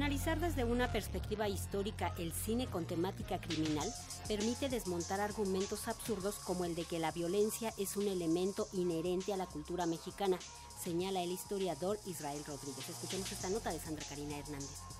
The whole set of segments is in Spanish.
Analizar desde una perspectiva histórica el cine con temática criminal permite desmontar argumentos absurdos como el de que la violencia es un elemento inherente a la cultura mexicana, señala el historiador Israel Rodríguez. Escuchemos esta nota de Sandra Karina Hernández.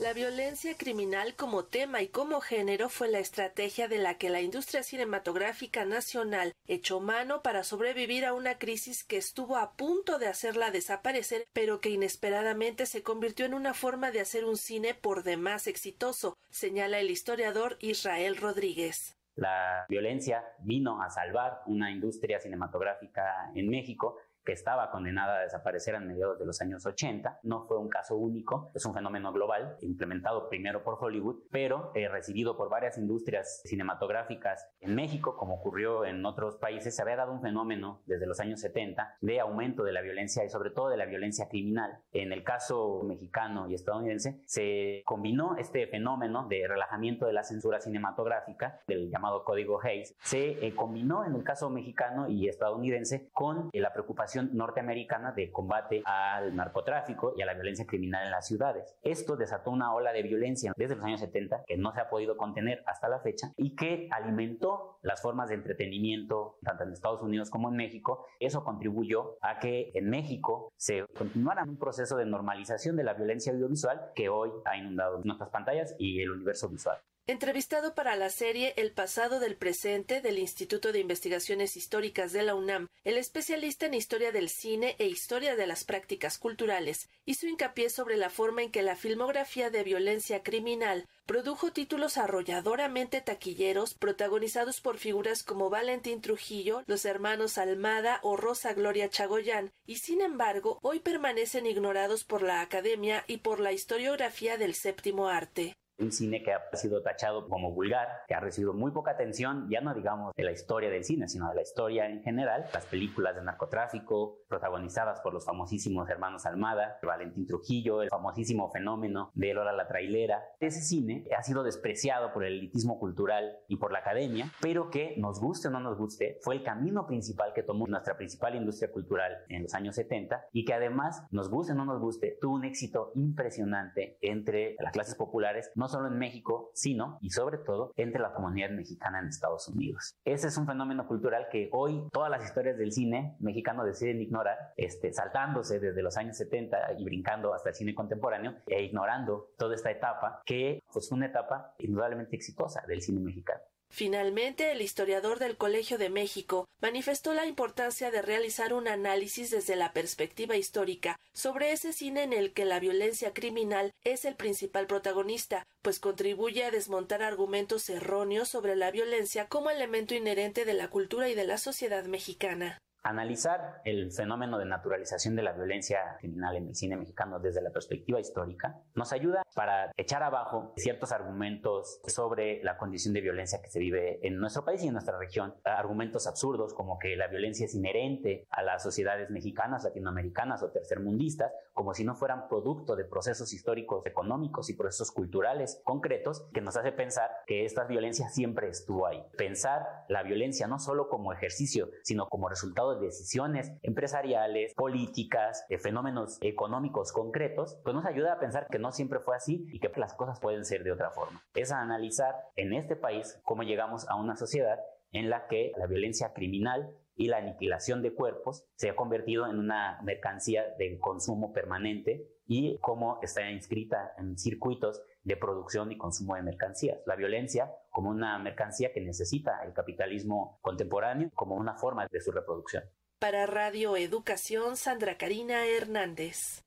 La violencia criminal como tema y como género fue la estrategia de la que la industria cinematográfica nacional echó mano para sobrevivir a una crisis que estuvo a punto de hacerla desaparecer, pero que inesperadamente se convirtió en una forma de hacer un cine por demás exitoso, señala el historiador Israel Rodríguez. La violencia vino a salvar una industria cinematográfica en México que estaba condenada a desaparecer en mediados de los años 80. No fue un caso único, es un fenómeno global, implementado primero por Hollywood, pero eh, recibido por varias industrias cinematográficas en México, como ocurrió en otros países. Se había dado un fenómeno desde los años 70 de aumento de la violencia y sobre todo de la violencia criminal. En el caso mexicano y estadounidense, se combinó este fenómeno de relajamiento de la censura cinematográfica, del llamado Código Hayes, se eh, combinó en el caso mexicano y estadounidense con eh, la preocupación norteamericana de combate al narcotráfico y a la violencia criminal en las ciudades. Esto desató una ola de violencia desde los años 70 que no se ha podido contener hasta la fecha y que alimentó las formas de entretenimiento tanto en Estados Unidos como en México. Eso contribuyó a que en México se continuara un proceso de normalización de la violencia audiovisual que hoy ha inundado nuestras pantallas y el universo visual. Entrevistado para la serie El pasado del presente del Instituto de Investigaciones Históricas de la UNAM, el especialista en historia del cine e historia de las prácticas culturales hizo hincapié sobre la forma en que la filmografía de violencia criminal produjo títulos arrolladoramente taquilleros protagonizados por figuras como Valentín Trujillo, los hermanos Almada o Rosa Gloria Chagoyán, y sin embargo hoy permanecen ignorados por la academia y por la historiografía del séptimo arte un cine que ha sido tachado como vulgar, que ha recibido muy poca atención, ya no digamos de la historia del cine, sino de la historia en general, las películas de narcotráfico protagonizadas por los famosísimos hermanos Almada, Valentín Trujillo, el famosísimo fenómeno de Lola la trailera. Ese cine ha sido despreciado por el elitismo cultural y por la academia, pero que nos guste o no nos guste, fue el camino principal que tomó nuestra principal industria cultural en los años 70 y que además, nos guste o no nos guste, tuvo un éxito impresionante entre las clases populares, no solo en México, sino y sobre todo entre la comunidad mexicana en Estados Unidos. Ese es un fenómeno cultural que hoy todas las historias del cine mexicano deciden ignorar, este, saltándose desde los años 70 y brincando hasta el cine contemporáneo e ignorando toda esta etapa que pues, fue una etapa indudablemente exitosa del cine mexicano. Finalmente, el historiador del Colegio de México manifestó la importancia de realizar un análisis desde la perspectiva histórica sobre ese cine en el que la violencia criminal es el principal protagonista, pues contribuye a desmontar argumentos erróneos sobre la violencia como elemento inherente de la cultura y de la sociedad mexicana. Analizar el fenómeno de naturalización de la violencia criminal en el cine mexicano desde la perspectiva histórica nos ayuda para echar abajo ciertos argumentos sobre la condición de violencia que se vive en nuestro país y en nuestra región. Argumentos absurdos como que la violencia es inherente a las sociedades mexicanas, latinoamericanas o tercermundistas, como si no fueran producto de procesos históricos, económicos y procesos culturales concretos que nos hace pensar que esta violencia siempre estuvo ahí. Pensar la violencia no solo como ejercicio, sino como resultado de decisiones empresariales, políticas, de fenómenos económicos concretos, pues nos ayuda a pensar que no siempre fue así y que las cosas pueden ser de otra forma. Es analizar en este país cómo llegamos a una sociedad en la que la violencia criminal y la aniquilación de cuerpos se ha convertido en una mercancía de consumo permanente y cómo está inscrita en circuitos de producción y consumo de mercancías. La violencia como una mercancía que necesita el capitalismo contemporáneo como una forma de su reproducción. Para Radio Educación, Sandra Karina Hernández.